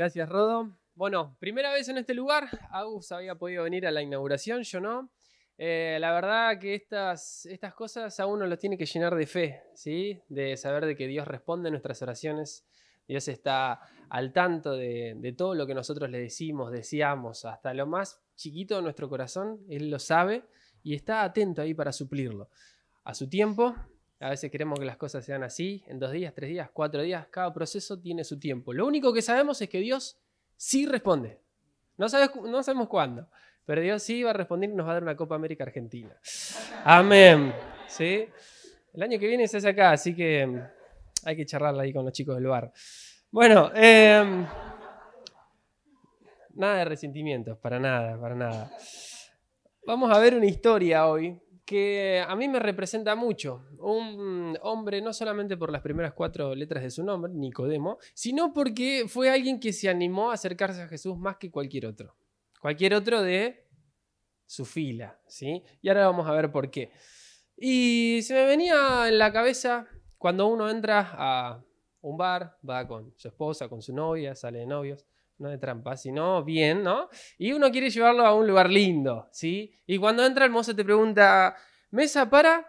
Gracias, Rodo. Bueno, primera vez en este lugar. Agus había podido venir a la inauguración, yo no. Eh, la verdad que estas, estas cosas a uno los tiene que llenar de fe, ¿sí? De saber de que Dios responde nuestras oraciones. Dios está al tanto de, de todo lo que nosotros le decimos, deseamos, hasta lo más chiquito de nuestro corazón. Él lo sabe y está atento ahí para suplirlo. A su tiempo, a veces queremos que las cosas sean así, en dos días, tres días, cuatro días, cada proceso tiene su tiempo. Lo único que sabemos es que Dios sí responde. No, no sabemos cuándo, pero Dios sí va a responder y nos va a dar una Copa América Argentina. Amén. ¿Sí? El año que viene se hace acá, así que mm, hay que charlarla ahí con los chicos del bar. Bueno, em, nada de resentimientos, para nada, para nada. Vamos a ver una historia hoy que a mí me representa mucho. Un hombre, no solamente por las primeras cuatro letras de su nombre, Nicodemo, sino porque fue alguien que se animó a acercarse a Jesús más que cualquier otro. Cualquier otro de su fila, ¿sí? Y ahora vamos a ver por qué. Y se me venía en la cabeza cuando uno entra a un bar, va con su esposa, con su novia, sale de novios, no de trampa, sino bien, ¿no? Y uno quiere llevarlo a un lugar lindo, ¿sí? Y cuando entra el mozo te pregunta, ¿mesa para?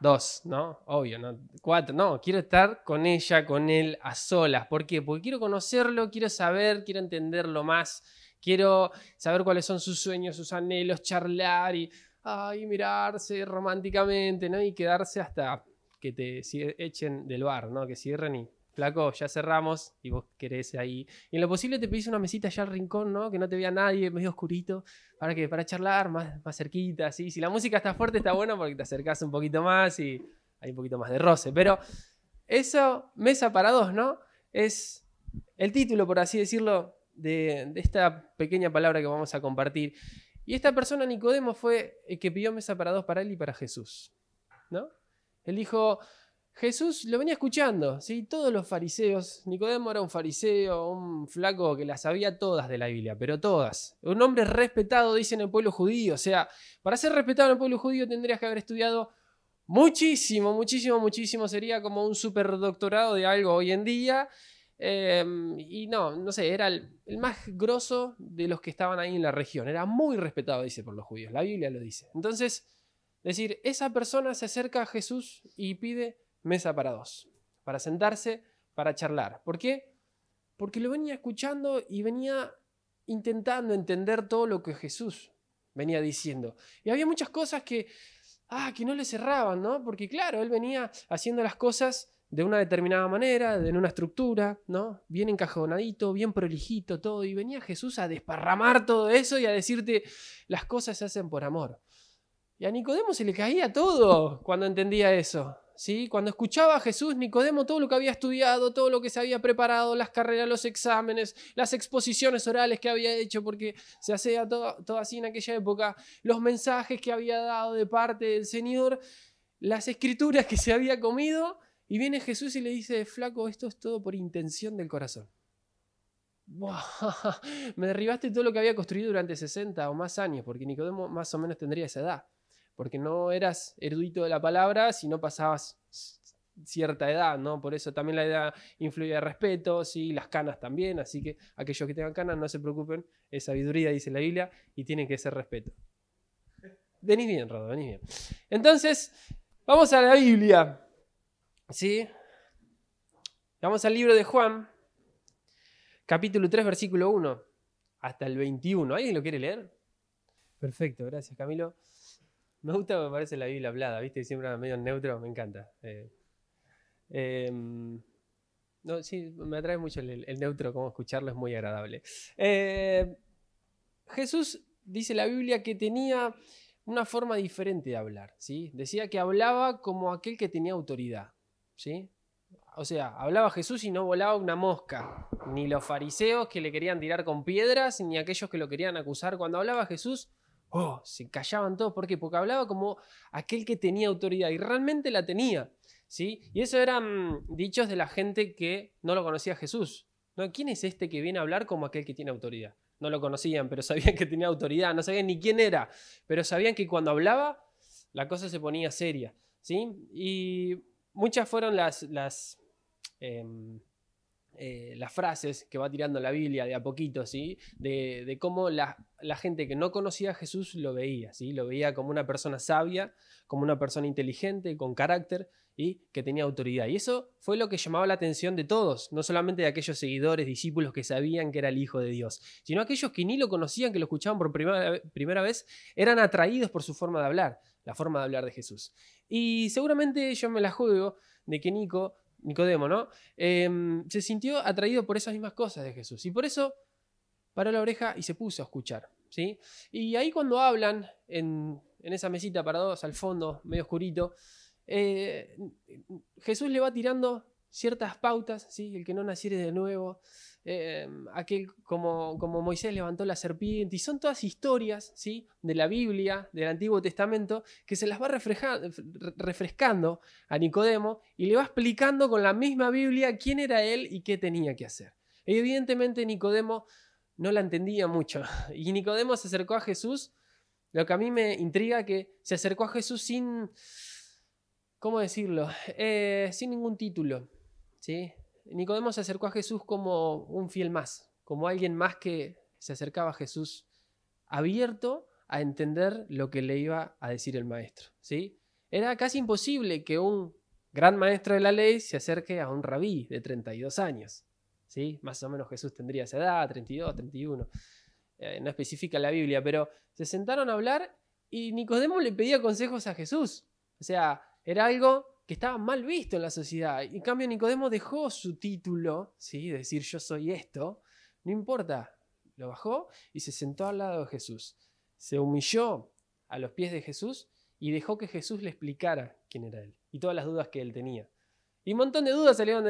Dos, ¿no? Obvio, ¿no? Cuatro, no, quiero estar con ella, con él, a solas. ¿Por qué? Porque quiero conocerlo, quiero saber, quiero entenderlo más, quiero saber cuáles son sus sueños, sus anhelos, charlar y, ay, mirarse románticamente, ¿no? Y quedarse hasta que te echen del bar, ¿no? Que cierren y flaco, ya cerramos y vos querés ahí. Y en lo posible te pedís una mesita allá al rincón, ¿no? Que no te vea nadie, medio oscurito, para que para charlar más, más cerquita, ¿sí? Si la música está fuerte está bueno porque te acercás un poquito más y hay un poquito más de roce. Pero eso, mesa para dos, ¿no? Es el título, por así decirlo, de, de esta pequeña palabra que vamos a compartir. Y esta persona, Nicodemo, fue el que pidió mesa para dos para él y para Jesús, ¿no? Él dijo, Jesús lo venía escuchando, ¿sí? todos los fariseos, Nicodemo era un fariseo, un flaco que las sabía todas de la Biblia, pero todas. Un hombre respetado, dice en el pueblo judío, o sea, para ser respetado en el pueblo judío tendrías que haber estudiado muchísimo, muchísimo, muchísimo, sería como un superdoctorado de algo hoy en día. Em, y no, no sé, era el, el, más grosso de los que estaban ahí en la región. Era muy respetado, dice, por los judíos. La Biblia lo dice. Entonces, decir, esa persona se acerca a Jesús y pide mesa para dos, para sentarse, para charlar. ¿Por qué? Porque lo venía escuchando y venía intentando entender todo lo que Jesús venía diciendo. Y había muchas cosas que, ah, que no le cerraban, ¿no? Porque claro, él venía haciendo las cosas de una determinada manera, en una estructura, ¿no? Bien encajonadito, bien prolijito, todo. Y venía Jesús a desparramar todo eso y a decirte, las cosas se hacen por amor. Y a Nicodemo se le caía todo cuando entendía eso. Cuando escuchaba a Jesús, Nicodemo, todo lo que había estudiado, todo lo que se había preparado, las carreras, los exámenes, las exposiciones orales que había hecho, porque se hacía todo, así en aquella época, los mensajes que había dado de parte del Señor, las escrituras que se había comido, y viene Jesús y le dice, flaco, esto es todo por intención del corazón. Me derribaste todo lo que había construido durante 60 o más años, porque Nicodemo más o menos tendría esa edad porque no eras erudito de la palabra si no pasabas cierta edad, ¿no? Por eso también la edad influye el respeto, sí, las canas también, así que aquellos que tengan canas no se preocupen, es sabiduría, dice la Biblia, y tienen que ser respeto. Venís bien, Rodo, venís bien. Entonces, vamos a la Biblia, ¿sí? Vamos al libro de Juan, capítulo 3, versículo 1, hasta el 21. ¿Alguien lo quiere leer? Perfecto, gracias Camilo. Me gusta, me parece la Biblia hablada, ¿viste? Siempre medio neutro, me encanta. Eh, em, no, sí, me atrae mucho el, neutro, como escucharlo es muy agradable. Eh, Jesús dice la Biblia que tenía una forma diferente de hablar, ¿sí? Decía que hablaba como aquel que tenía autoridad, ¿sí? O sea, hablaba Jesús y no volaba una mosca, ni los fariseos que le querían tirar con piedras, ni aquellos que lo querían acusar. Cuando hablaba Jesús, oh, se callaban todos. ¿Por qué? Porque hablaba como aquel que tenía autoridad y realmente la tenía. ¿sí? Y eso eran dichos de la gente que no lo conocía Jesús. ¿no? ¿Quién es este que viene a hablar como aquel que tiene autoridad? No lo conocían, pero sabían que tenía autoridad, no sabían ni quién era, pero sabían que cuando hablaba la cosa se ponía seria. ¿sí? Y muchas fueron las, las em, eh, las frases que va tirando la Biblia de a poquito, ¿sí? De, cómo la, la, gente que no conocía a Jesús lo veía, ¿sí? Lo veía como una persona sabia, como una persona inteligente, con carácter y que tenía autoridad. Y eso fue lo que llamaba la atención de todos, no solamente de aquellos seguidores, discípulos que sabían que era el Hijo de Dios, sino aquellos que ni lo conocían, que lo escuchaban por primera, primera vez, eran atraídos por su forma de hablar, la forma de hablar de Jesús. Y seguramente yo me la juego de que Nico Nicodemo, ¿no? Em, se sintió atraído por esas mismas cosas de Jesús. Y por eso paró la oreja y se puso a escuchar. ¿sí? Y ahí cuando hablan en, esa mesita parados al fondo, medio oscurito, eh, Jesús le va tirando ciertas pautas, ¿sí? el que no naciere de nuevo, Em, aquel como, como Moisés levantó la serpiente, y son todas historias ¿sí? de la Biblia, del Antiguo Testamento, que se las va refrescando a Nicodemo y le va explicando con la misma Biblia quién era él y qué tenía que hacer. Evidentemente Nicodemo no la entendía mucho, y Nicodemo se acercó a Jesús, lo que a mí me intriga que se acercó a Jesús sin, ¿cómo decirlo? Eh, sin ningún título, ¿sí? Nicodemo se acercó a Jesús como un fiel más, como alguien más que se acercaba a Jesús abierto a entender lo que le iba a decir el maestro. ¿sí? Era casi imposible que un gran maestro de la ley se acerque a un rabí de 32 años. ¿sí? Más o menos Jesús tendría esa edad, 32, 31. Eh, no especifica la Biblia, pero se sentaron a hablar y Nicodemo le pedía consejos a Jesús. O sea, era algo que estaba mal visto en la sociedad. En cambio, Nicodemo dejó su título, ¿sí? decir yo soy esto, no importa, lo bajó y se sentó al lado de Jesús. Se humilló a los pies de Jesús y dejó que Jesús le explicara quién era él y todas las dudas que él tenía. Y un montón de dudas salieron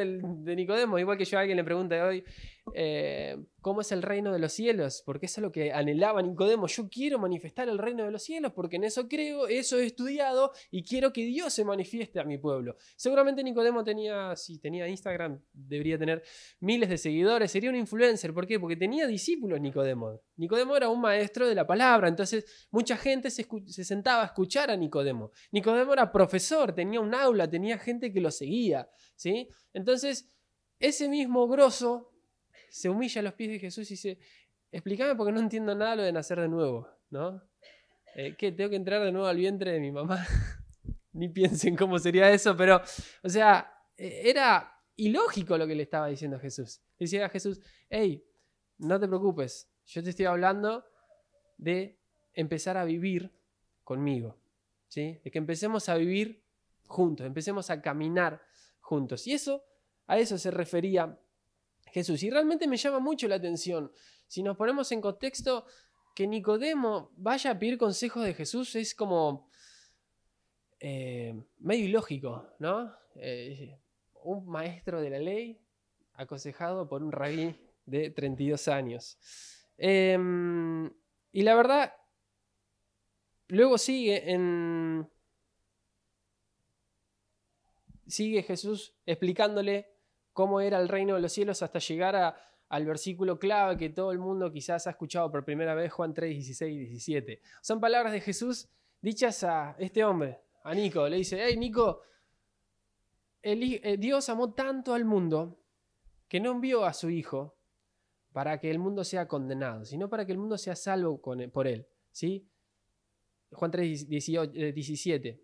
de Nicodemo, igual que yo a alguien le pregunta hoy, eh, ¿cómo es el reino de los cielos? Porque eso es lo que anhelaba Nicodemo. Yo quiero manifestar el reino de los cielos porque en eso creo, eso he estudiado y quiero que Dios se manifieste a mi pueblo. Seguramente Nicodemo tenía, si tenía Instagram, debería tener miles de seguidores, sería un influencer. ¿Por qué? Porque tenía discípulos Nicodemo. Nicodemo era un maestro de la palabra, entonces mucha gente se, se sentaba a escuchar a Nicodemo. Nicodemo era profesor, tenía un aula, tenía gente que lo seguía. ¿sí? Entonces, ese mismo grosso se humilla a los pies de Jesús y dice, explícame porque no entiendo nada lo de nacer de nuevo, ¿no? Eh, ¿Qué? ¿Tengo que entrar de nuevo al vientre de mi mamá? Ni piensen cómo sería eso, pero, o sea, e, era ilógico lo que le estaba diciendo Jesús. Le decía a Jesús, hey, no te preocupes, yo te estoy hablando de empezar a vivir conmigo, ¿sí? De que empecemos a vivir juntos, empecemos a caminar juntos. Y eso, a eso se refería Jesús. Y realmente me llama mucho la atención. Si nos ponemos en contexto, que Nicodemo vaya a pedir consejos de Jesús es como eh, medio ilógico, ¿no? Eh, un maestro de la ley aconsejado por un rabí de 32 años. Em, y la verdad, luego sigue en... Sigue Jesús explicándole cómo era el reino de los cielos hasta llegar al versículo clave que todo el mundo quizás ha escuchado por primera vez, Juan 3, 16 y 17. Son palabras de Jesús dichas a este hombre, a Nico. Le dice, hey Nico, eh, Dios amó tanto al mundo que no envió a su Hijo para que el mundo sea condenado, sino para que el mundo sea salvo por él. ¿sí? Juan 3, 17.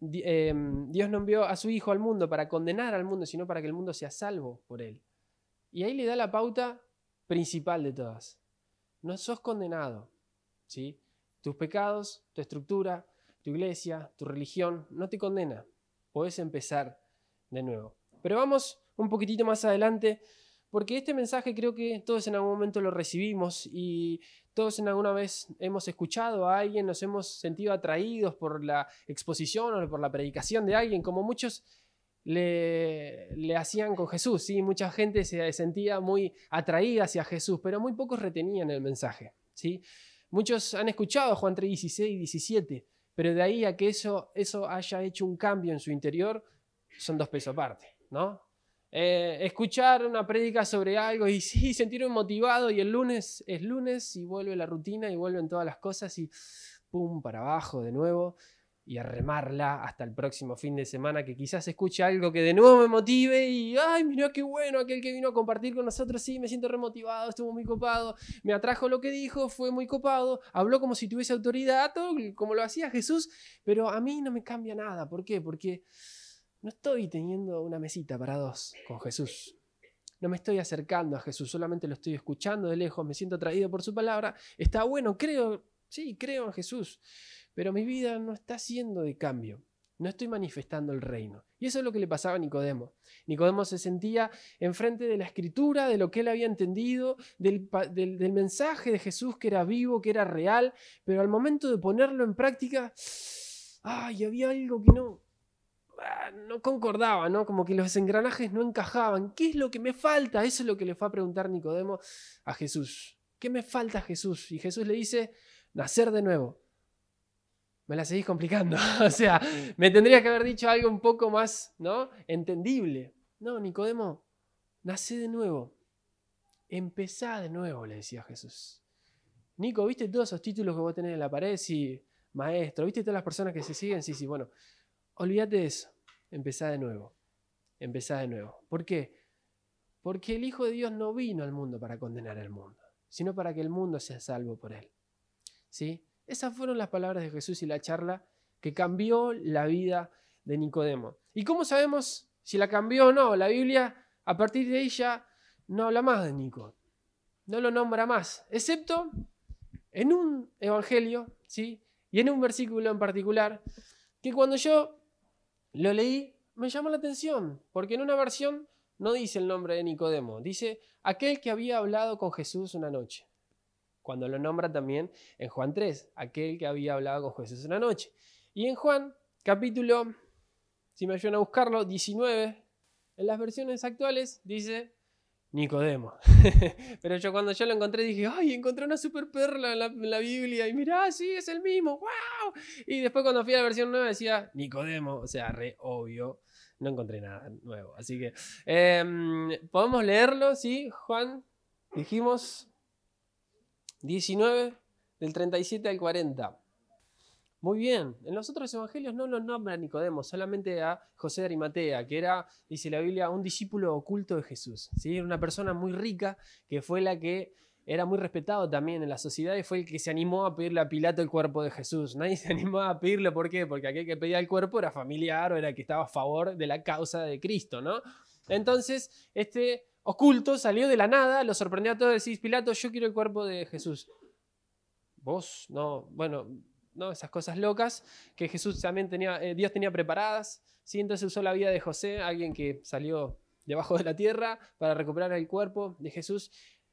Em, Dios no envió a su Hijo al mundo para condenar al mundo, sino para que el mundo sea salvo por él. Y ahí le da la pauta principal de todas. No sos condenado. ¿sí? Tus pecados, tu estructura, tu iglesia, tu religión, no te condena. Podés empezar de nuevo. Pero vamos un poquitito más adelante, porque este mensaje creo que todos en algún momento lo recibimos y todos en alguna vez hemos escuchado a alguien, nos hemos sentido atraídos por la exposición o por la predicación de alguien, como muchos le, le hacían con Jesús. ¿sí? Mucha gente se sentía muy atraída hacia Jesús, pero muy pocos retenían el mensaje. ¿sí? Muchos han escuchado Juan 3, 16 y 17, pero de ahí a que eso, eso haya hecho un cambio en su interior, son dos pesos aparte. ¿no? Eh, escuchar una prédica sobre algo y sí, sentirme motivado y el lunes es lunes y vuelve la rutina y vuelven todas las cosas y pum, para abajo de nuevo. y a remarla hasta el próximo fin de semana, que quizás escuche algo que de nuevo me motive y, ay, mira qué bueno, aquel que vino a compartir con nosotros, sí, me siento remotivado, estuvo muy copado, me atrajo lo que dijo, fue muy copado, habló como si tuviese autoridad, todo como lo hacía Jesús, pero a mí no me cambia nada. ¿Por qué? Porque no estoy teniendo una mesita para dos con Jesús. No me estoy acercando a Jesús, solamente lo estoy escuchando de lejos, me siento atraído por su palabra. Está bueno, creo, sí, creo en Jesús pero mi vida no está siendo de cambio. No estoy manifestando el reino. Y eso es lo que le pasaba a Nicodemo. Nicodemo se sentía enfrente de la escritura, de lo que él había entendido, del, mensaje de Jesús que era vivo, que era real, pero al momento de ponerlo en práctica, ay, había algo que no, no concordaba, ¿no? Como que los engranajes no encajaban. ¿Qué es lo que me falta? Eso es lo que le fue a preguntar Nicodemo a Jesús. ¿Qué me falta Jesús? Y Jesús le dice, nacer de nuevo me la seguís complicando. o sea, me tendrías que haber dicho algo un poco más, ¿no? Entendible. No, Nicodemo, nace de nuevo. Empezá de nuevo, le decía Jesús. Nico, ¿viste todos esos títulos que vos tenés en la pared? Sí, maestro. ¿Viste todas las personas que se siguen? Sí, sí, bueno. Olvídate de eso. Empezá de nuevo. Empezá de nuevo. ¿Por qué? Porque el Hijo de Dios no vino al mundo para condenar al mundo, sino para que el mundo sea salvo por él. ¿Sí? Esas fueron las palabras de Jesús y la charla que cambió la vida de Nicodemo. ¿Y cómo sabemos si la cambió o no? La Biblia, a partir de ella, no habla más de Nico. No lo nombra más, excepto en un evangelio, ¿sí? Y en un versículo en particular, que cuando yo lo leí, me llamó la atención, porque en una versión no dice el nombre de Nicodemo, dice aquel que había hablado con Jesús una noche cuando lo nombra también en Juan 3, aquel que había hablado con Jesús una noche. Y en Juan, capítulo, si me ayudan a buscarlo, 19, en las versiones actuales dice Nicodemo. Pero yo cuando yo lo encontré dije, ay, encontré una super perla en la, Biblia y mirá, sí, es el mismo, wow. Y después cuando fui a la versión nueva decía Nicodemo, o sea, re obvio. No encontré nada nuevo. Así que, em, ¿podemos leerlo? Sí, Juan, dijimos 19, del 37 al 40. Muy bien, en los otros evangelios no lo nombra Nicodemo, solamente a José de Arimatea, que era, dice la Biblia, un discípulo oculto de Jesús. ¿sí? Era una persona muy rica que fue la que era muy respetado también en la sociedad y fue el que se animó a pedirle a Pilato el cuerpo de Jesús. Nadie se animó a pedirle, ¿por qué? Porque aquel que pedía el cuerpo era familiar o era el que estaba a favor de la causa de Cristo, ¿no? Entonces, este oculto, salió de la nada, lo sorprendió a todos, decís, Pilato, yo quiero el cuerpo de Jesús. Vos, no, bueno, esas cosas locas que Jesús también tenía, eh, Dios tenía preparadas. ¿sí? Entonces usó la vida de José, alguien que salió debajo de la tierra para recuperar el cuerpo de Jesús.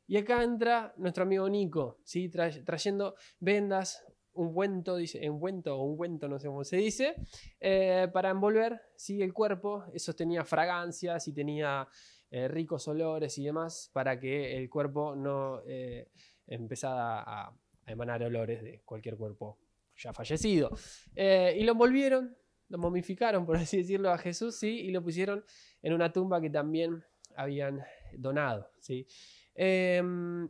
Y acá entra nuestro amigo Nico, ¿sí? trayendo vendas, ungüento, dice, ungüento o ungüento, no sé cómo se dice, eh, para envolver ¿sí? el cuerpo. Eso tenía fragancias y tenía eh, ricos olores y demás para que el cuerpo no eh, empezara a, emanar olores de cualquier cuerpo ya fallecido. Eh, y lo envolvieron, lo momificaron, por así decirlo, a Jesús, ¿sí? y lo pusieron en una tumba que también habían donado. ¿sí? Em,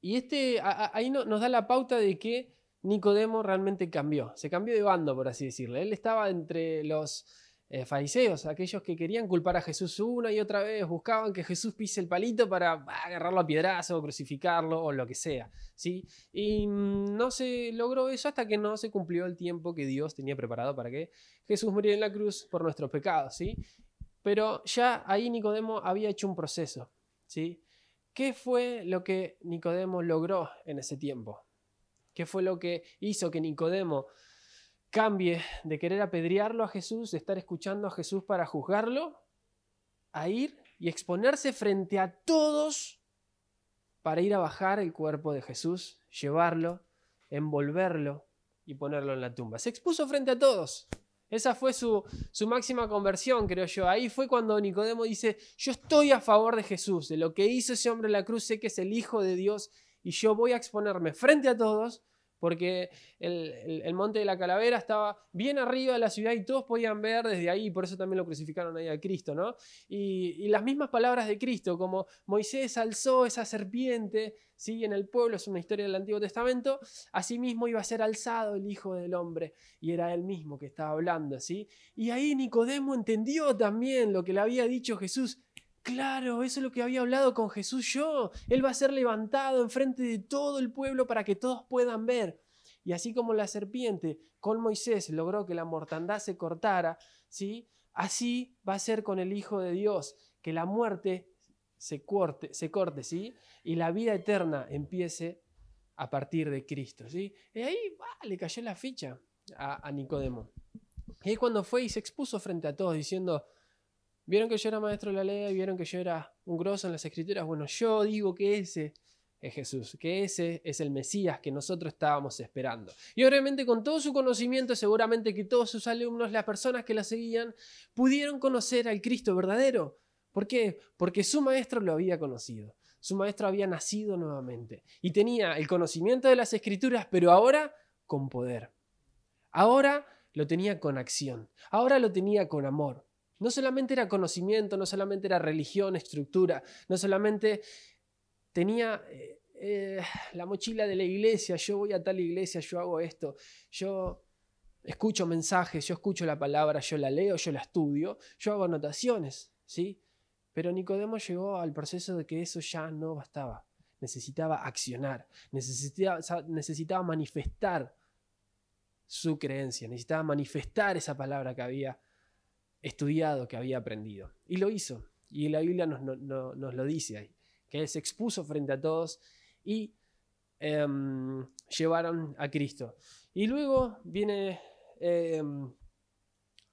y este, ahí nos da la pauta de que Nicodemo realmente cambió, se cambió de bando, por así decirlo. Él estaba entre los eh, fariseos, aquellos que querían culpar a Jesús una y otra vez, buscaban que Jesús pise el palito para agarrarlo a piedrazo, crucificarlo o lo que sea. ¿sí? Y mm, no se logró eso hasta que no se cumplió el tiempo que Dios tenía preparado para que Jesús muriera en la cruz por nuestros pecados. ¿sí? Pero ya ahí Nicodemo había hecho un proceso. ¿sí? ¿Qué fue lo que Nicodemo logró en ese tiempo? ¿Qué fue lo que hizo que Nicodemo cambie de querer apedrearlo a Jesús, de estar escuchando a Jesús para juzgarlo, a ir y exponerse frente a todos para ir a bajar el cuerpo de Jesús, llevarlo, envolverlo y ponerlo en la tumba. Se expuso frente a todos. Esa fue su, su, máxima conversión, creo yo. Ahí fue cuando Nicodemo dice, yo estoy a favor de Jesús, de lo que hizo ese hombre en la cruz, sé que es el Hijo de Dios y yo voy a exponerme frente a todos porque el, monte de la calavera estaba bien arriba de la ciudad y todos podían ver desde ahí, por eso también lo crucificaron ahí a Cristo, ¿no? Y, las mismas palabras de Cristo, como Moisés alzó esa serpiente, ¿sí? En el pueblo, es una historia del Antiguo Testamento, asimismo iba a ser alzado el Hijo del Hombre, y era él mismo que estaba hablando, ¿sí? Y ahí Nicodemo entendió también lo que le había dicho Jesús, Claro, eso es lo que había hablado con Jesús yo. Él va a ser levantado enfrente de todo el pueblo para que todos puedan ver. Y así como la serpiente con Moisés logró que la mortandad se cortara, ¿sí? así va a ser con el Hijo de Dios, que la muerte se corte, se corte ¿sí? y la vida eterna empiece a partir de Cristo. ¿sí? Y ahí le cayó la ficha a, Nicodemo. Y ahí cuando fue y se expuso frente a todos diciendo, Vieron que yo era maestro de la ley, vieron que yo era un grosso en las escrituras. Bueno, yo digo que ese es Jesús, que ese es el Mesías que nosotros estábamos esperando. Y obviamente con todo su conocimiento, seguramente que todos sus alumnos, las personas que la seguían, pudieron conocer al Cristo verdadero. ¿Por qué? Porque su maestro lo había conocido. Su maestro había nacido nuevamente y tenía el conocimiento de las escrituras, pero ahora con poder. Ahora lo tenía con acción. Ahora lo tenía con amor. No solamente era conocimiento, no solamente era religión, estructura, no solamente tenía eh, eh, la mochila de la iglesia, yo voy a tal iglesia, yo hago esto, yo escucho mensajes, yo escucho la palabra, yo la leo, yo la estudio, yo hago anotaciones, ¿sí? Pero Nicodemo llegó al proceso de que eso ya no bastaba. Necesitaba accionar, necesitaba, necesitaba manifestar su creencia, necesitaba manifestar esa palabra que había estudiado, que había aprendido. Y lo hizo. Y la Biblia nos, lo dice ahí, que él se expuso frente a todos y em, llevaron a Cristo. Y luego vienen em,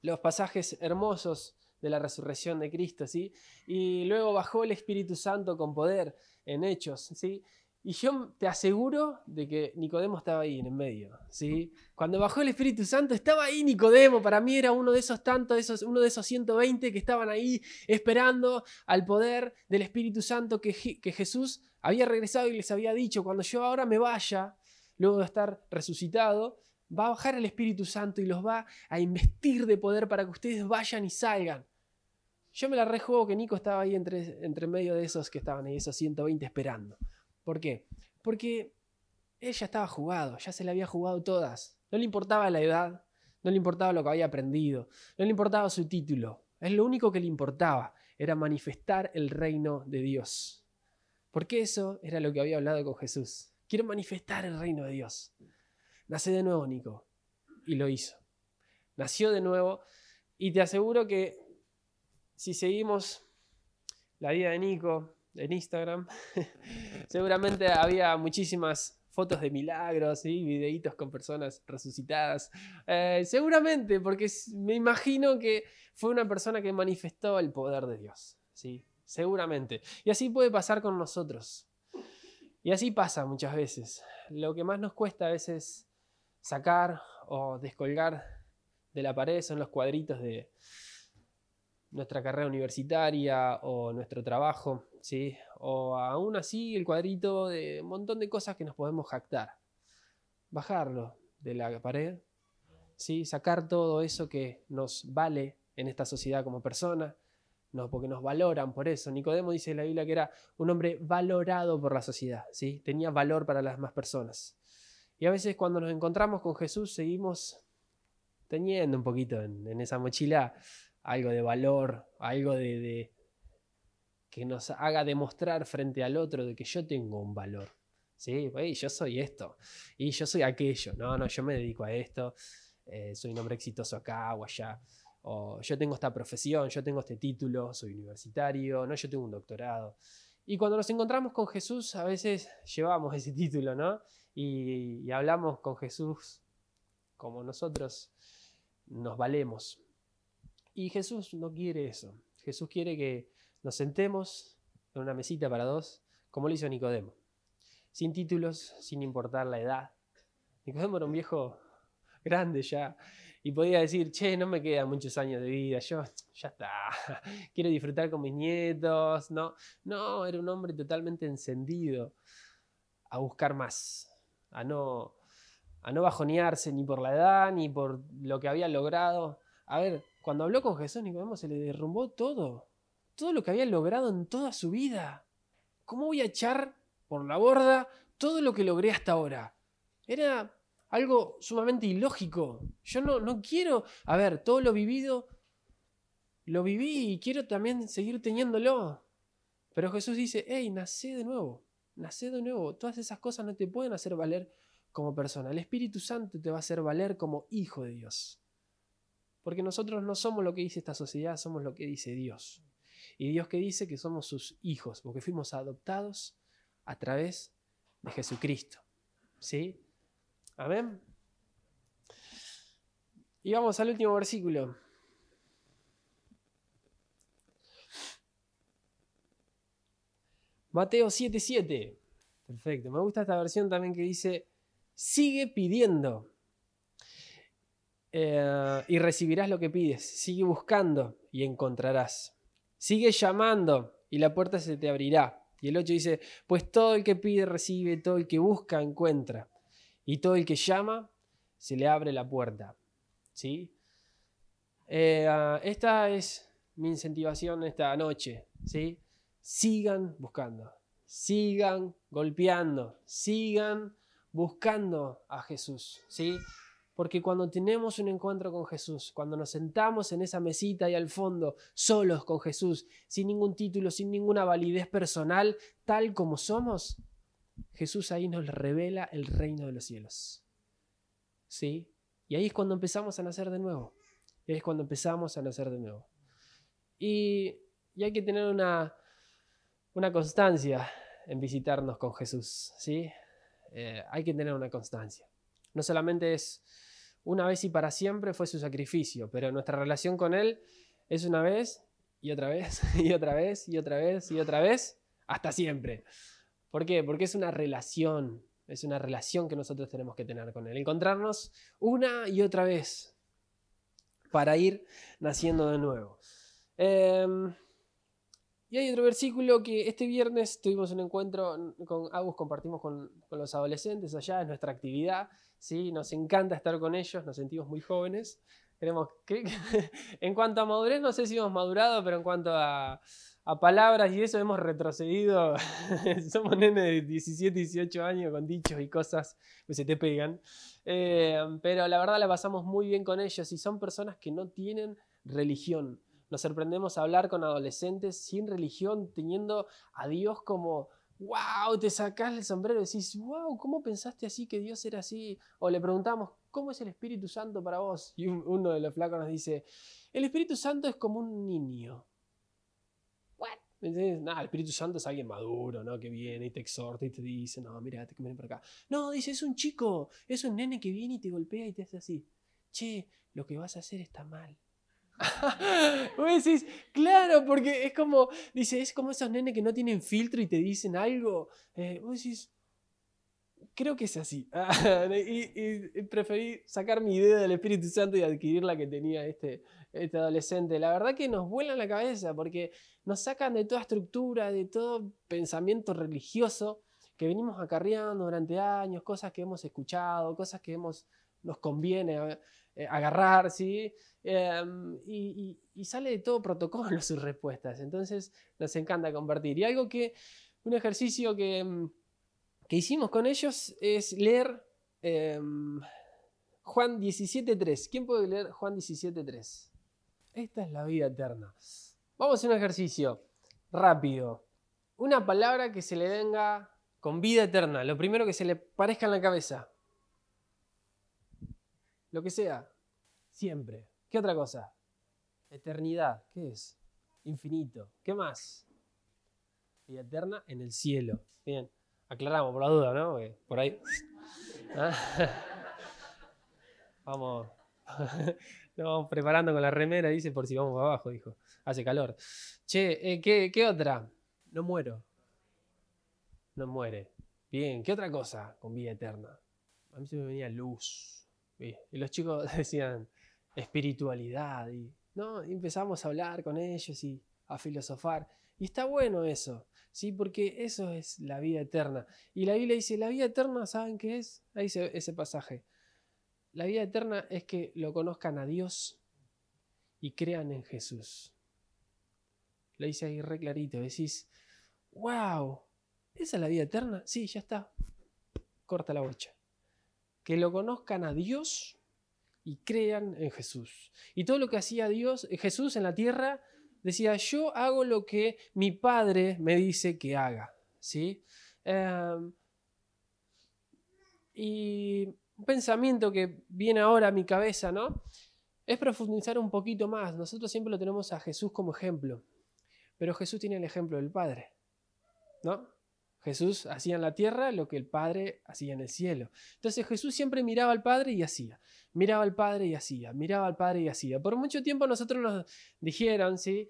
los pasajes hermosos de la resurrección de Cristo, ¿sí? Y luego bajó el Espíritu Santo con poder en hechos, ¿sí? Y yo te aseguro de que Nicodemo estaba ahí en el medio, ¿sí? Cuando bajó el Espíritu Santo estaba ahí Nicodemo, para mí era uno de esos tantos, esos, uno de esos 120 que estaban ahí esperando al poder del Espíritu Santo que, Jesús había regresado y les había dicho, cuando yo ahora me vaya, luego de estar resucitado, va a bajar el Espíritu Santo y los va a investir de poder para que ustedes vayan y salgan. Yo me la rejuego que Nico estaba ahí entre, entre medio de esos que estaban ahí, esos 120 esperando. ¿Por qué? Porque ella estaba jugado, ya se le había jugado todas. No le importaba la edad, no le importaba lo que había aprendido, no le importaba su título. Es lo único que le importaba, era manifestar el reino de Dios. Porque eso era lo que había hablado con Jesús. Quiero manifestar el reino de Dios. Nace de nuevo, Nico. Y lo hizo. Nació de nuevo. Y te aseguro que si seguimos la vida de Nico, en Instagram, seguramente había muchísimas fotos de milagros y videitos con personas resucitadas. Eh, seguramente, porque me imagino que fue una persona que manifestó el poder de Dios. ¿sí? Seguramente. Y así puede pasar con nosotros. Y así pasa muchas veces. Lo que más nos cuesta a veces sacar o descolgar de la pared son los cuadritos de, nuestra carrera universitaria o nuestro trabajo, ¿sí? O aún así el cuadrito de un montón de cosas que nos podemos jactar. Bajarlo de la pared, ¿sí? Sacar todo eso que nos vale en esta sociedad como persona, no, porque nos valoran por eso. Nicodemo dice en la Biblia que era un hombre valorado por la sociedad, ¿sí? Tenía valor para las demás personas. Y a veces cuando nos encontramos con Jesús seguimos teniendo un poquito en, en esa mochila algo de valor, algo de, que nos haga demostrar frente al otro de que yo tengo un valor. ¿Sí? yo soy esto y yo soy aquello. No, no, yo me dedico a esto, eh, soy un hombre exitoso acá o allá. O yo tengo esta profesión, yo tengo este título, soy universitario, no, yo tengo un doctorado. Y cuando nos encontramos con Jesús, a veces llevamos ese título, ¿no? y hablamos con Jesús como nosotros nos valemos. Y Jesús no quiere eso. Jesús quiere que nos sentemos en una mesita para dos, como lo hizo Nicodemo. Sin títulos, sin importar la edad. Nicodemo era un viejo grande ya y podía decir, che, no me quedan muchos años de vida, yo ya está, quiero disfrutar con mis nietos. No, no, era un hombre totalmente encendido a buscar más, a no, a no bajonearse ni por la edad, ni por lo que había logrado. A ver, cuando habló con Jesús, Nicodemo se le derrumbó todo, todo lo que había logrado en toda su vida. ¿Cómo voy a echar por la borda todo lo que logré hasta ahora? Era algo sumamente ilógico. Yo no, no quiero, a ver, todo lo vivido, lo viví y quiero también seguir teniéndolo. Pero Jesús dice, hey, nacé de nuevo, nacé de nuevo. Todas esas cosas no te pueden hacer valer como persona. El Espíritu Santo te va a hacer valer como hijo de Dios. Porque nosotros no somos lo que dice esta sociedad, somos lo que dice Dios. Y Dios que dice que somos sus hijos, porque fuimos adoptados a través de Jesucristo. ¿Sí? Amén. Y vamos al último versículo. Mateo 7:7. Perfecto. Me gusta esta versión también que dice, sigue pidiendo eh, y recibirás lo que pides. Sigue buscando y encontrarás. Sigue llamando y la puerta se te abrirá. Y el 8 dice, pues todo el que pide recibe, todo el que busca encuentra, y todo el que llama se le abre la puerta. ¿Sí? Eh, ah, esta es mi incentivación esta noche. ¿sí? Sigan buscando, sigan golpeando, sigan buscando a Jesús. ¿sí? Porque cuando tenemos un encuentro con Jesús, cuando nos sentamos en esa mesita ahí al fondo, solos con Jesús, sin ningún título, sin ninguna validez personal, tal como somos, Jesús ahí nos revela el reino de los cielos. ¿Sí? Y ahí es cuando empezamos a nacer de nuevo. Y ahí es cuando empezamos a nacer de nuevo. Y, hay que tener una, una, constancia en visitarnos con Jesús. ¿sí? Eh, hay que tener una constancia. No solamente es una vez y para siempre fue su sacrificio, pero nuestra relación con Él es una vez y otra vez y otra vez y otra vez y otra vez hasta siempre. ¿Por qué? Porque es una relación, es una relación que nosotros tenemos que tener con Él. Encontrarnos una y otra vez para ir naciendo de nuevo. Em, y hay otro versículo que este viernes tuvimos un encuentro con Agus, compartimos con, con los adolescentes allá, es nuestra actividad. ¿Sí? Nos encanta estar con ellos, nos sentimos muy jóvenes. Queremos, en cuanto a madurez, no sé si hemos madurado, pero en cuanto a, palabras y eso hemos retrocedido. Somos nenes de 17, 18 años con dichos y cosas que se te pegan. Eh, pero la verdad la pasamos muy bien con ellos y son personas que no tienen religión. Nos sorprendemos a hablar con adolescentes sin religión, teniendo a Dios como wow, te sacás el sombrero y decís, wow, ¿cómo pensaste así que Dios era así? O le preguntamos, ¿cómo es el Espíritu Santo para vos? Y uno de los flacos nos dice, el Espíritu Santo es como un niño. ¿What? Nada, el Espíritu Santo es alguien maduro, ¿no? Que viene y te exhorta y te dice, no, mira, te conviene por acá. No, dice, es un chico, es un nene que viene y te golpea y te hace así. Che, lo que vas a hacer está mal. Vos decís, claro, porque es como, dice, es como esos nenes que no tienen filtro y te dicen algo. Eh, vos decís, creo que es así. y, preferí sacar mi idea del Espíritu Santo y adquirir la que tenía este, este adolescente. La verdad que nos vuelan la cabeza porque nos sacan de toda estructura, de todo pensamiento religioso que venimos acarreando durante años, cosas que hemos escuchado, cosas que hemos, nos conviene eh, agarrar, ¿sí? Em, y, sale de todo protocolo sus respuestas. Entonces nos encanta compartir. Y algo que, un ejercicio que, em, que hicimos con ellos es leer em, Juan 17.3. ¿Quién puede leer Juan 17.3? Esta es la vida eterna. Vamos a hacer un ejercicio rápido. Una palabra que se le venga con vida eterna. Lo primero que se le parezca en la cabeza. Lo que sea. Siempre. ¿Qué otra cosa? Eternidad. ¿Qué es? Infinito. ¿Qué más? Vida eterna en el cielo. Bien. Aclaramos por la duda, ¿no? por ahí. ¿Ah? Vamos. Nos vamos preparando con la remera, dice, por si vamos abajo, dijo. Hace calor. Che, eh, ¿qué, ¿qué otra? No muero. No muere. Bien, ¿qué otra cosa con vida eterna? A mí se me venía luz. Y los chicos decían, espiritualidad. Y, ¿no? empezamos a hablar con ellos y a filosofar. Y está bueno eso, ¿sí? Porque eso es la vida eterna. Y la Biblia dice, la vida eterna, ¿saben qué es? Ahí dice ese pasaje. La vida eterna es que lo conozcan a Dios y crean en Jesús. Lo dice ahí re clarito. Decís, wow, ¿esa es la vida eterna? Sí, ya está. Corta la bocha. Que lo conozcan a Dios y crean en Jesús. Y todo lo que hacía Dios, Jesús en la tierra, decía, yo hago lo que mi Padre me dice que haga. ¿sí? Em, y un pensamiento que viene ahora a mi cabeza, ¿no? Es profundizar un poquito más. Nosotros siempre lo tenemos a Jesús como ejemplo, pero Jesús tiene el ejemplo del Padre, ¿no? Jesús hacía en la tierra lo que el Padre hacía en el cielo. Entonces Jesús siempre miraba al Padre y hacía. Miraba al Padre y hacía. Miraba al Padre y hacía. Por mucho tiempo nosotros nos dijeron, ¿sí?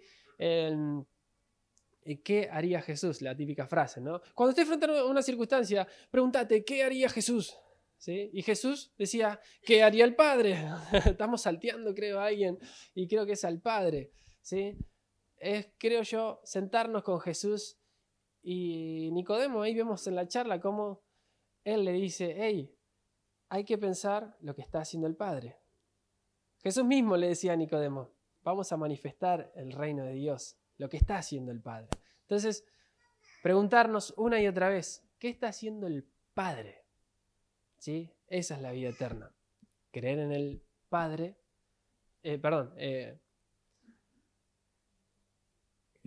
¿Qué haría Jesús? La típica frase, ¿no? Cuando estés frente a una circunstancia, pregúntate, ¿qué haría Jesús? ¿Sí? Y Jesús decía, ¿qué haría el Padre? Estamos salteando, creo, a alguien, y creo que es al Padre. ¿sí? Es, creo yo, sentarnos con Jesús y Nicodemo, ahí vemos en la charla cómo él le dice, hey, hay que pensar lo que está haciendo el Padre. Jesús mismo le decía a Nicodemo, vamos a manifestar el reino de Dios, lo que está haciendo el Padre. Entonces, preguntarnos una y otra vez, ¿qué está haciendo el Padre? ¿Sí? Esa es la vida eterna. Creer en el Padre, eh, perdón, eh,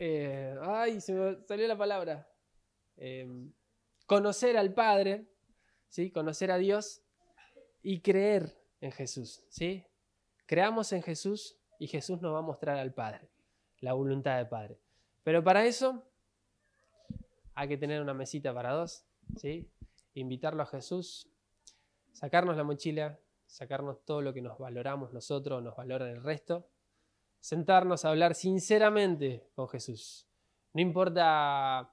eh, ay, se me salió la palabra. Em, conocer al Padre, ¿sí? conocer a Dios y creer en Jesús. ¿sí? Creamos en Jesús y Jesús nos va a mostrar al Padre, la voluntad del Padre. Pero para eso hay que tener una mesita para dos, ¿sí? invitarlo a Jesús, sacarnos la mochila, sacarnos todo lo que nos valoramos nosotros, nos valora el resto sentarnos a hablar sinceramente con Jesús. No importa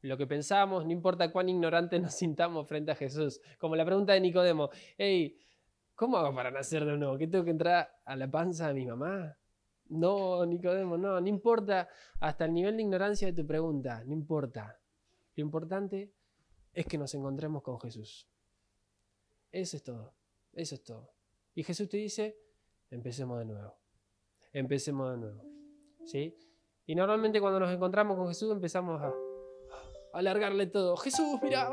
lo que pensamos, no importa cuán ignorantes nos sintamos frente a Jesús. Como la pregunta de Nicodemo, hey, ¿cómo hago para nacer de nuevo? ¿Qué tengo que entrar a la panza de mi mamá? No, Nicodemo, no, no importa hasta el nivel de ignorancia de tu pregunta, no importa. Lo importante es que nos encontremos con Jesús. Eso es todo, eso es todo. Y Jesús te dice, empecemos de nuevo empecemos de nuevo. ¿Sí? Y normalmente cuando nos encontramos con Jesús empezamos a, alargarle todo. Jesús, mira.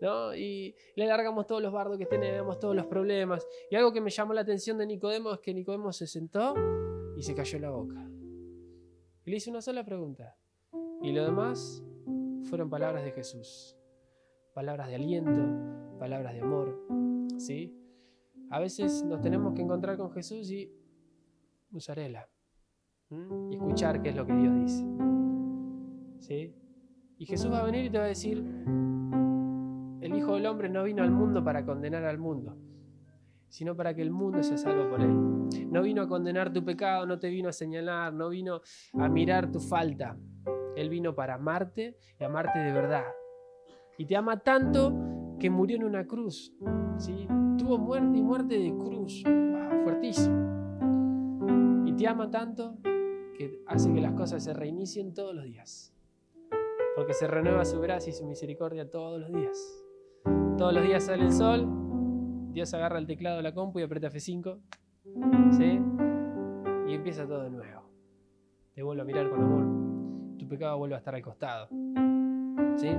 ¿No? Y le alargamos todos los bardos que tenemos, todos los problemas. Y algo que me llamó la atención de Nicodemo es que Nicodemo se sentó y se cayó la boca. Y le hice una sola pregunta. Y lo demás fueron palabras de Jesús. Palabras de aliento, palabras de amor. ¿Sí? A veces nos tenemos que encontrar con Jesús y usarela. Y escuchar qué es lo que Dios dice. ¿Sí? Y Jesús va a venir y te va a decir, el Hijo del Hombre no vino al mundo para condenar al mundo, sino para que el mundo sea salvo por él. No vino a condenar tu pecado, no te vino a señalar, no vino a mirar tu falta. Él vino para amarte y amarte de verdad. Y te ama tanto que murió en una cruz. ¿sí? Tuvo muerte y muerte de cruz. fuertísimo te ama tanto que hace que las cosas se reinicien todos los días. Porque se renueva su gracia y su misericordia todos los días. Todos los días sale el sol, Dios agarra el teclado de la compu y aprieta F5. ¿Sí? Y empieza todo de nuevo. Te vuelve a mirar con amor. Tu pecado vuelve a estar al costado. ¿Sí?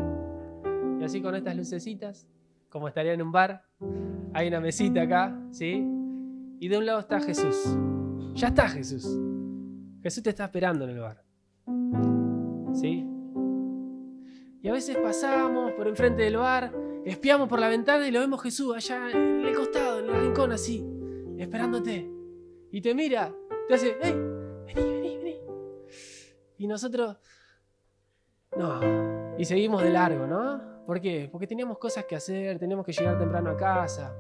Y así con estas lucecitas, como estaría en un bar, hay una mesita acá, ¿sí? Y de un lado está Jesús. Ya está Jesús. Jesús te está esperando en el bar. ¿Sí? Y a veces pasamos por enfrente del bar, espiamos por la ventana y lo vemos Jesús allá en el costado, en el rincón así, esperándote. Y te mira, te hace, ¡hey! Vení, vení, vení. Y nosotros, no. Y seguimos de largo, ¿no? ¿Por qué? Porque teníamos cosas que hacer, teníamos que llegar temprano a casa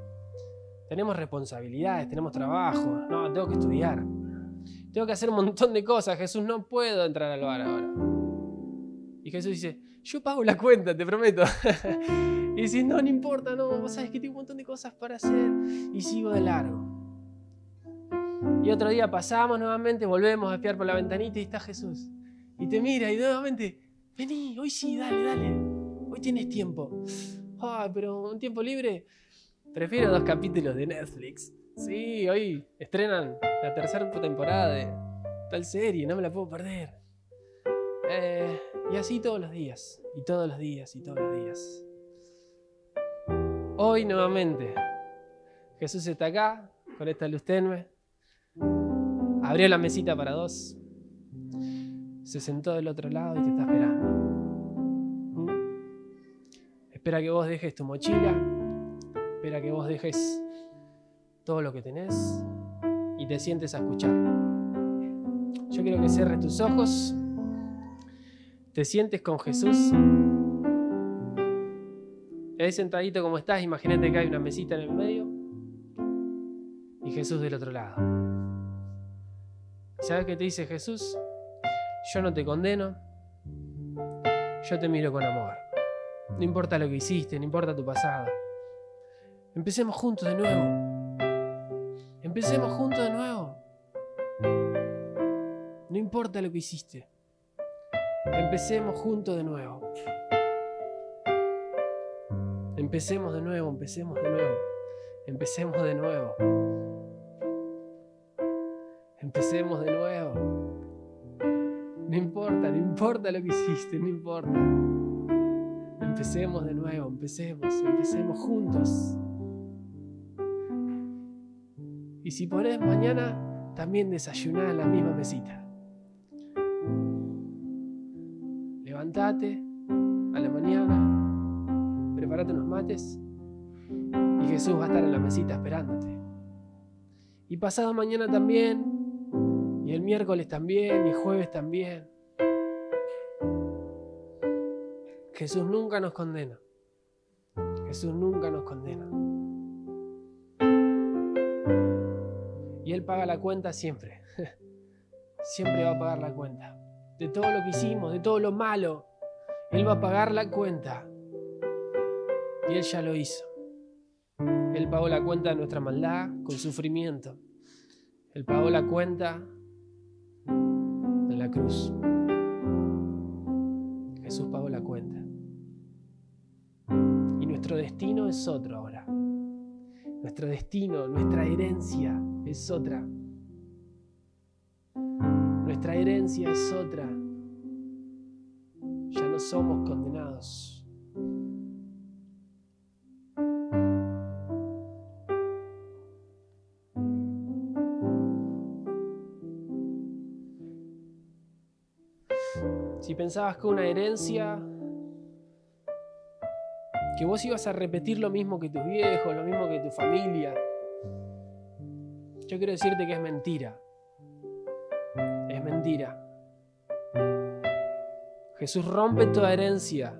tenemos responsabilidades, tenemos trabajo, no, tengo que estudiar, tengo que hacer un montón de cosas, Jesús, no puedo entrar al bar ahora. Y Jesús dice, yo pago la cuenta, te prometo. y dice, no, no importa, no, vos sabes que tengo un montón de cosas para hacer y sigo de largo. Y otro día pasamos nuevamente, volvemos a espiar por la ventanita y está Jesús. Y te mira y nuevamente, vení, hoy sí, dale, dale. Hoy tienes tiempo. Ah, pero un tiempo libre. Prefiero dos capítulos de Netflix. Sí, hoy estrenan la tercera temporada de tal serie, no me la puedo perder. Eh, y así todos los días, y todos los días, y todos los días. Hoy nuevamente, Jesús está acá, con esta luz tenue. Abrió la mesita para dos. Se sentó del otro lado y te está esperando. ¿Mm? Espera que vos dejes tu mochila. Espera que vos dejes todo lo que tenés y te sientes a escuchar. Yo quiero que cierres tus ojos. Te sientes con Jesús. Ahí sentadito como estás, imagínate que hay una mesita en el medio y Jesús del otro lado. ¿Sabes qué te dice Jesús? Yo no te condeno, yo te miro con amor. No importa lo que hiciste, no importa tu pasado. Empecemos juntos de nuevo. Empecemos juntos de nuevo. No importa lo que hiciste. Empecemos juntos de nuevo. Empecemos de nuevo, empecemos de nuevo. Empecemos de nuevo. Empecemos de nuevo. No importa, no importa lo que hiciste, no importa. Empecemos de nuevo, empecemos, empecemos juntos. Y si podés, mañana también desayunar en la misma mesita. Levantate a la mañana, prepárate unos mates y Jesús va a estar en la mesita esperándote. Y pasado mañana también, y el miércoles también, y jueves también. Jesús nunca nos condena. Jesús nunca nos condena. Y Él paga la cuenta siempre. Siempre va a pagar la cuenta. De todo lo que hicimos, de todo lo malo. Él va a pagar la cuenta. Y Él ya lo hizo. Él pagó la cuenta de nuestra maldad con sufrimiento. Él pagó la cuenta en la cruz. Jesús pagó la cuenta. Y nuestro destino es otro ahora. Nuestro destino, nuestra herencia es otra. Nuestra herencia es otra. Ya no somos condenados. Si pensabas que una herencia, que vos ibas a repetir lo mismo que tus viejos, lo mismo que tu familia, yo quiero decirte que es mentira. Es mentira. Jesús rompe toda herencia,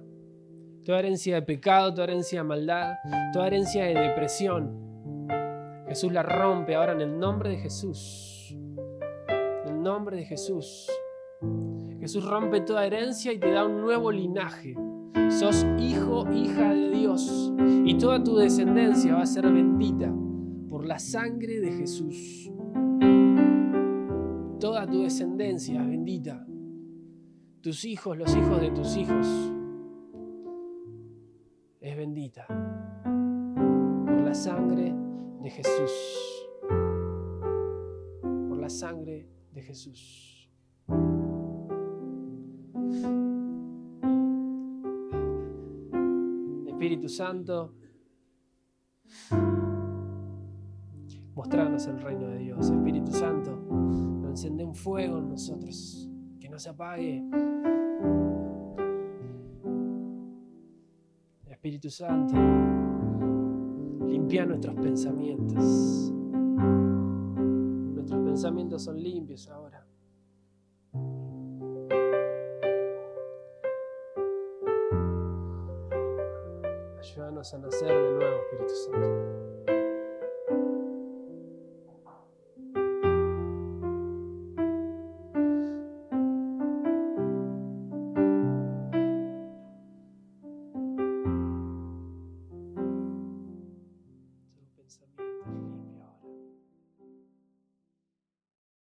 toda herencia de pecado, toda herencia de maldad, toda herencia de depresión. Jesús la rompe ahora en el nombre de Jesús. En el nombre de Jesús. Jesús rompe toda herencia y te da un nuevo linaje. Sos hijo, hija de Dios. Y toda tu descendencia va a ser bendita por la sangre de Jesús. Toda tu descendencia es bendita. Tus hijos, los hijos de tus hijos, es bendita por la sangre de Jesús. Por la sangre de Jesús. Santo, mostrarnos el reino de Dios. Espíritu Santo, encende un fuego en nosotros, que no se apague. Espíritu Santo, limpia nuestros pensamientos. Nuestros pensamientos son limpios ahora. Ayúdanos a nacer de nuevo, Espíritu Santo.